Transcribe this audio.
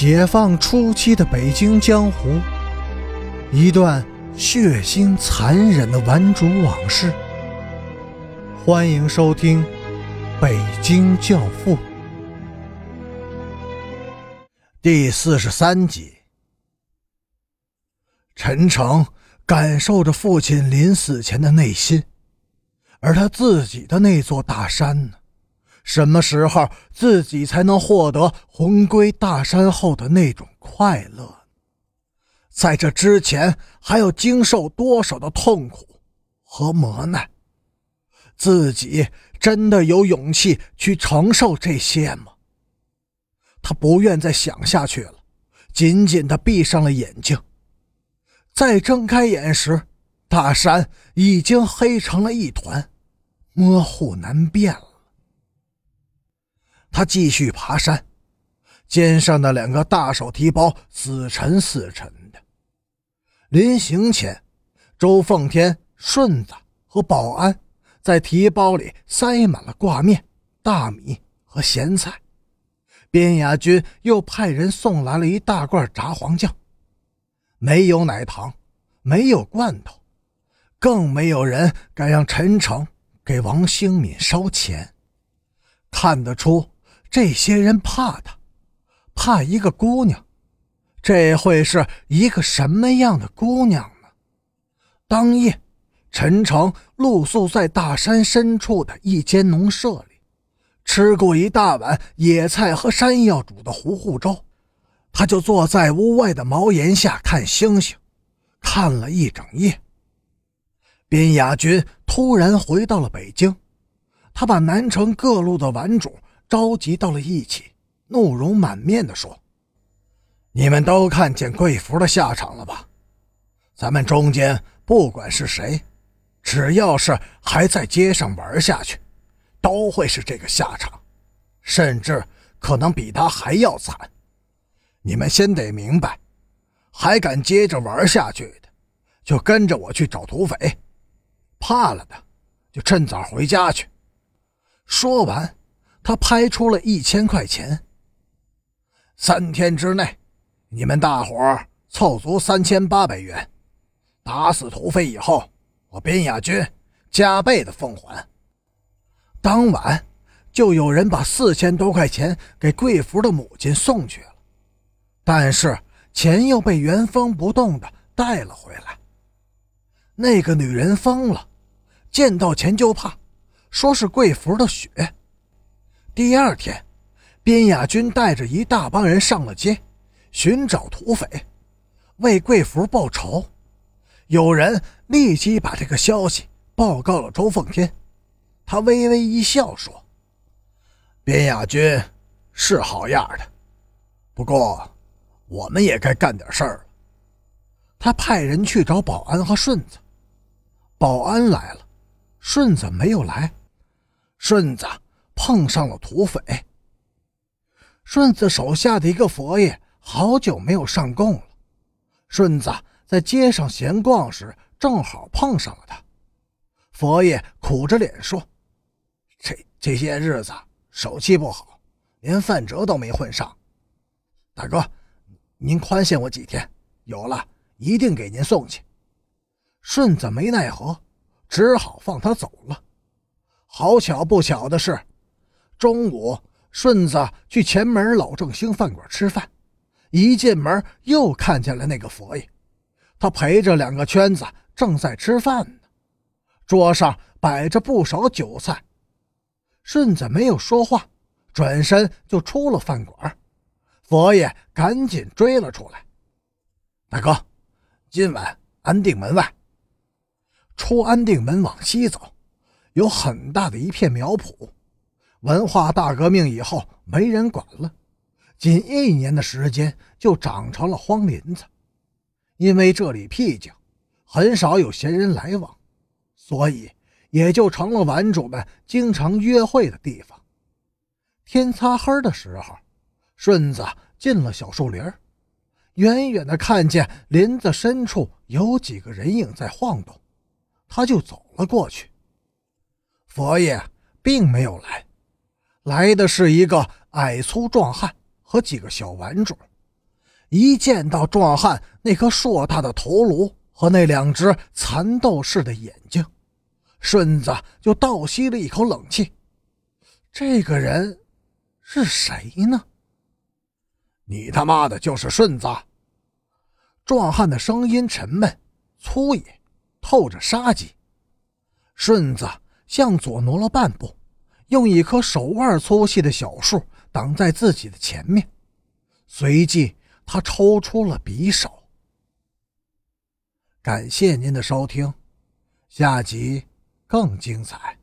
解放初期的北京江湖，一段血腥残忍的顽主往事。欢迎收听《北京教父》第四十三集。陈诚感受着父亲临死前的内心，而他自己的那座大山呢？什么时候自己才能获得魂归大山后的那种快乐？在这之前还要经受多少的痛苦和磨难？自己真的有勇气去承受这些吗？他不愿再想下去了，紧紧地闭上了眼睛。再睁开眼时，大山已经黑成了一团，模糊难辨了。他继续爬山，肩上的两个大手提包死沉死沉的。临行前，周凤天、顺子和保安在提包里塞满了挂面、大米和咸菜。边雅军又派人送来了一大罐炸黄酱，没有奶糖，没有罐头，更没有人敢让陈诚给王兴敏烧钱。看得出。这些人怕他，怕一个姑娘，这会是一个什么样的姑娘呢？当夜，陈诚露宿在大山深处的一间农舍里，吃过一大碗野菜和山药煮的糊糊粥，他就坐在屋外的茅檐下看星星，看了一整夜。边雅军突然回到了北京，他把南城各路的顽主。召集到了一起，怒容满面地说：“你们都看见贵福的下场了吧？咱们中间不管是谁，只要是还在街上玩下去，都会是这个下场，甚至可能比他还要惨。你们先得明白，还敢接着玩下去的，就跟着我去找土匪；怕了的，就趁早回家去。”说完。他拍出了一千块钱。三天之内，你们大伙儿凑足三千八百元，打死土匪以后，我边亚军加倍的奉还。当晚，就有人把四千多块钱给贵福的母亲送去了，但是钱又被原封不动的带了回来。那个女人疯了，见到钱就怕，说是贵福的血。第二天，边雅军带着一大帮人上了街，寻找土匪，为贵福报仇。有人立即把这个消息报告了周凤天，他微微一笑说：“边雅军是好样的，不过我们也该干点事儿了。”他派人去找保安和顺子，保安来了，顺子没有来，顺子。碰上了土匪，顺子手下的一个佛爷好久没有上供了。顺子在街上闲逛时，正好碰上了他。佛爷苦着脸说：“这这些日子手气不好，连饭辙都没混上。大哥，您宽限我几天，有了一定给您送去。”顺子没奈何，只好放他走了。好巧不巧的是。中午，顺子去前门老正兴饭馆吃饭，一进门又看见了那个佛爷，他陪着两个圈子正在吃饭呢，桌上摆着不少酒菜。顺子没有说话，转身就出了饭馆。佛爷赶紧追了出来：“大哥，今晚安定门外。”出安定门往西走，有很大的一片苗圃。文化大革命以后，没人管了，仅一年的时间就长成了荒林子。因为这里僻静，很少有闲人来往，所以也就成了玩主们经常约会的地方。天擦黑的时候，顺子进了小树林，远远的看见林子深处有几个人影在晃动，他就走了过去。佛爷并没有来。来的是一个矮粗壮汉和几个小顽主，一见到壮汉那颗硕大的头颅和那两只蚕豆似的眼睛，顺子就倒吸了一口冷气。这个人是谁呢？你他妈的就是顺子！壮汉的声音沉闷、粗野，透着杀机。顺子向左挪了半步，用一棵手腕粗细的小树挡在自己的前面，随即他抽出了匕首。感谢您的收听，下集更精彩。